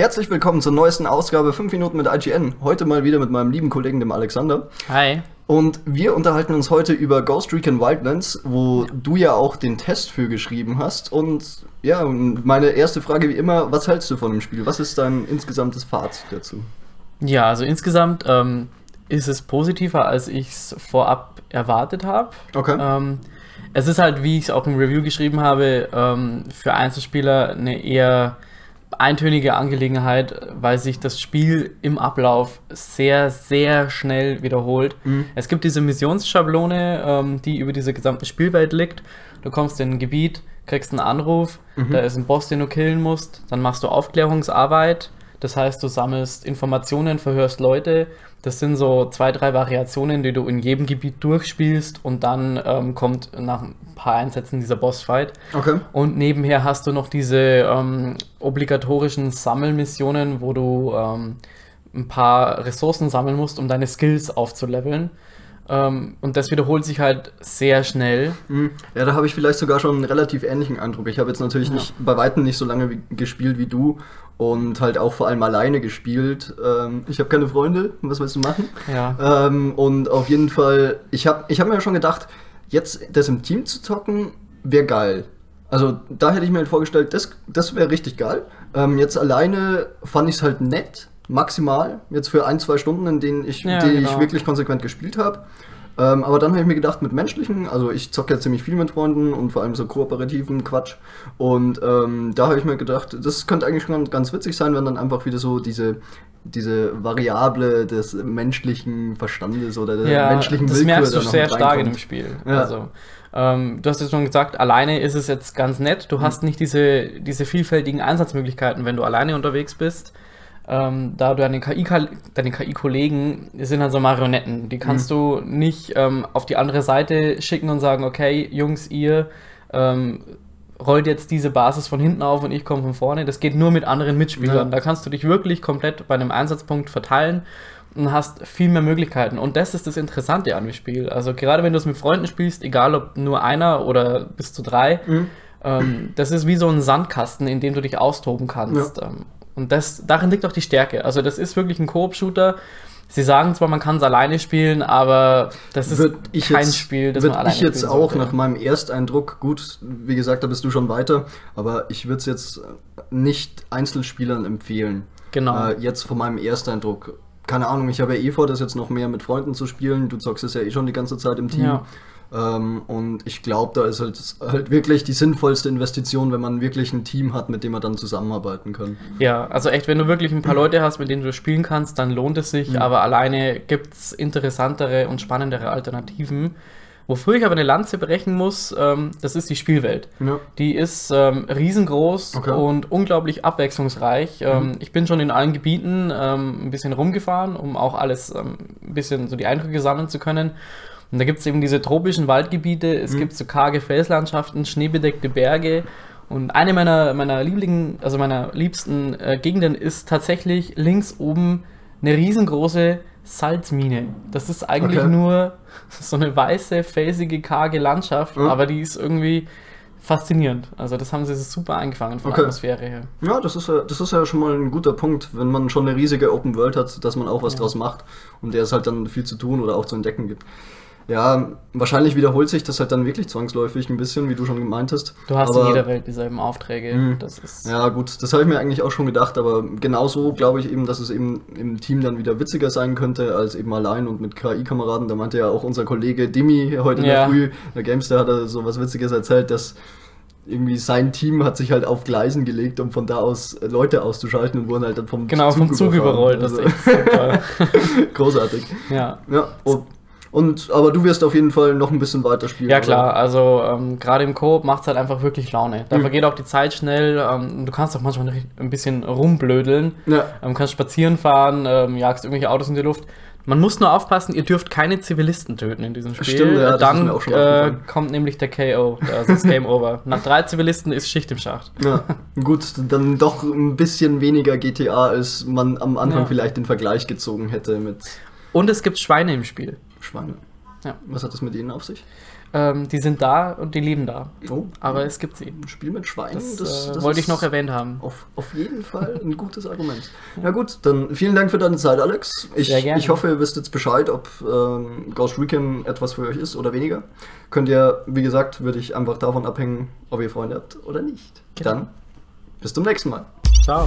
Herzlich willkommen zur neuesten Ausgabe 5 Minuten mit IGN. Heute mal wieder mit meinem lieben Kollegen, dem Alexander. Hi. Und wir unterhalten uns heute über Ghost Recon Wildlands, wo du ja auch den Test für geschrieben hast. Und ja, meine erste Frage wie immer, was hältst du von dem Spiel? Was ist dein insgesamtes Fazit dazu? Ja, also insgesamt ähm, ist es positiver, als ich es vorab erwartet habe. Okay. Ähm, es ist halt, wie ich es auch im Review geschrieben habe, ähm, für Einzelspieler eine eher eintönige Angelegenheit, weil sich das Spiel im Ablauf sehr, sehr schnell wiederholt. Mhm. Es gibt diese Missionsschablone, ähm, die über diese gesamte Spielwelt liegt. Du kommst in ein Gebiet, kriegst einen Anruf, Mhm. da ist ein Boss, den du killen musst, dann machst du Aufklärungsarbeit. Das heißt, du sammelst Informationen, verhörst Leute. Das sind so zwei, drei Variationen, die du in jedem Gebiet durchspielst und dann ähm, kommt nach ein paar Einsätzen dieser Bossfight. Okay. Und nebenher hast du noch diese ähm, obligatorischen Sammelmissionen, wo du ähm, ein paar Ressourcen sammeln musst, um deine Skills aufzuleveln. Ähm, und das wiederholt sich halt sehr schnell. Mhm. Ja, da habe ich vielleicht sogar schon einen relativ ähnlichen Eindruck. Ich habe jetzt natürlich Ja. nicht bei weitem nicht so lange wie, gespielt wie du und halt auch vor allem alleine gespielt. Ähm, ich habe keine Freunde, was willst du machen? Ja. Ähm, und auf jeden Fall, ich habe ich hab mir schon gedacht, jetzt das im Team zu zocken, wäre geil. Also da hätte ich mir halt vorgestellt, das, das wäre richtig geil. Ähm, jetzt alleine fand ich es halt nett, maximal, jetzt für ein, zwei Stunden, in denen ich, Ja, die ich genau. wirklich konsequent gespielt habe. Ähm, aber dann habe ich mir gedacht, mit menschlichen, also ich zocke ja ziemlich viel mit Freunden und vor allem so kooperativen Quatsch. Und ähm, da habe ich mir gedacht, das könnte eigentlich schon ganz witzig sein, wenn dann einfach wieder so diese, diese Variable des menschlichen Verstandes oder der Ja, menschlichen das Willkür merkst du sehr stark in dem. Spiel. Ja. Also, ähm, du hast es schon gesagt, alleine ist es jetzt ganz nett. Du hast nicht diese, diese vielfältigen Einsatzmöglichkeiten, wenn du alleine unterwegs bist. Ähm, da du deine KI, deine KI-Kollegen sind halt so Marionetten. Die kannst du nicht ähm, auf die andere Seite schicken und sagen, okay, Jungs, ihr ähm, rollt jetzt diese Basis von hinten auf und ich komme von vorne. Das geht nur mit anderen Mitspielern. Ja. Da kannst du dich wirklich komplett bei einem Einsatzpunkt verteilen und hast viel mehr Möglichkeiten. Und das ist das Interessante an dem Spiel. Also gerade wenn du es mit Freunden spielst, egal ob nur einer oder bis zu drei, Mhm. ähm, das ist wie so ein Sandkasten, in dem du dich austoben kannst. Ähm, und das, darin liegt auch die Stärke. Also das ist wirklich ein Koop-Shooter. Sie sagen zwar, man kann es alleine spielen, aber das ist kein jetzt, Spiel, das man alleine ich jetzt auch nach meinem Ersteindruck, gut, wie gesagt, da bist du schon weiter, aber ich würde es jetzt nicht Einzelspielern empfehlen. Genau. Äh, jetzt von meinem Ersteindruck. Keine Ahnung, ich habe ja eh vor, das jetzt noch mehr mit Freunden zu spielen. Du zockst es ja eh schon die ganze Zeit im Team. Ja. Ähm, und ich glaube, da ist halt, halt wirklich die sinnvollste Investition, wenn man wirklich ein Team hat, mit dem man dann zusammenarbeiten kann. Ja, also echt, wenn du wirklich ein paar Leute hast, mit denen du spielen kannst, dann lohnt es sich, Mhm. aber alleine gibt es interessantere und spannendere Alternativen. Wofür ich aber eine Lanze brechen muss, ähm, das ist die Spielwelt. Ja. Die ist ähm, riesengroß Okay. und unglaublich abwechslungsreich. Ähm, ich bin schon in allen Gebieten ähm, ein bisschen rumgefahren, um auch alles ähm, ein bisschen so die Eindrücke sammeln zu können. Und da gibt es eben diese tropischen Waldgebiete, es gibt so karge Felslandschaften, schneebedeckte Berge. Und eine meiner, meiner Lieblingen, also meiner liebsten äh, Gegenden ist tatsächlich links oben eine riesengroße Salzmine. Das ist eigentlich Okay. nur so eine weiße, felsige, karge Landschaft, Ja. aber die ist irgendwie faszinierend. Also das haben sie super eingefangen von Okay. der Atmosphäre her. Ja, das ist ja, das ist ja schon mal ein guter Punkt, wenn man schon eine riesige Open World hat, dass man auch was Ja. draus macht und der es halt dann viel zu tun oder auch zu entdecken gibt. Ja, wahrscheinlich wiederholt sich das halt dann wirklich zwangsläufig ein bisschen, wie du schon gemeint hast. Du hast Aber- in jeder Welt dieselben Aufträge. Mhm. Das ist Ja, gut, das habe ich mir eigentlich auch schon gedacht, aber genauso glaube ich eben, dass es eben im Team dann wieder witziger sein könnte, als eben allein und mit KI-Kameraden. Da meinte ja auch unser Kollege Dimi heute in der Ja. Früh, der Gamester hat er so was Witziges erzählt, dass irgendwie sein Team hat sich halt auf Gleisen gelegt, um von da aus Leute auszuschalten und wurden halt dann vom genau vom Zug überrollt. Das Also, ist echt super. großartig. ja. Ja, und, und aber du wirst auf jeden Fall noch ein bisschen weiter spielen. Ja oder? klar, also ähm, gerade im Koop macht es halt einfach wirklich Laune. Da Mhm. vergeht auch die Zeit schnell. Ähm, du kannst auch manchmal ein bisschen rumblödeln. Ja. Ähm, kannst spazieren fahren, ähm, jagst irgendwelche Autos in die Luft. Man muss nur aufpassen, ihr dürft keine Zivilisten töten in diesem Spiel. Stimmt, ja, ist Dann äh, kommt nämlich der KO, also das Game Over. Nach drei Zivilisten ist Schicht im Schacht. Ja, gut, dann doch ein bisschen weniger GTA, als man am Anfang Ja. vielleicht den Vergleich gezogen hätte mit Und es gibt Schweine im Spiel. Schweine. Ja. Was hat das mit ihnen auf sich? Ähm, die sind da und die leben da. Oh, Aber es gibt sie. ein Spiel mit Schweinen, Das, das, äh, das wollte ich noch erwähnt haben. Auf, auf jeden Fall ein gutes Argument. Na gut, dann vielen Dank für deine Zeit, Alex. Ich, Sehr gerne. ich hoffe, ihr wisst jetzt Bescheid, ob ähm, Ghost Recon etwas für euch ist oder weniger. Könnt ihr, wie gesagt, würde ich einfach davon abhängen, ob ihr Freunde habt oder nicht. Genau. Dann bis zum nächsten Mal. Ciao.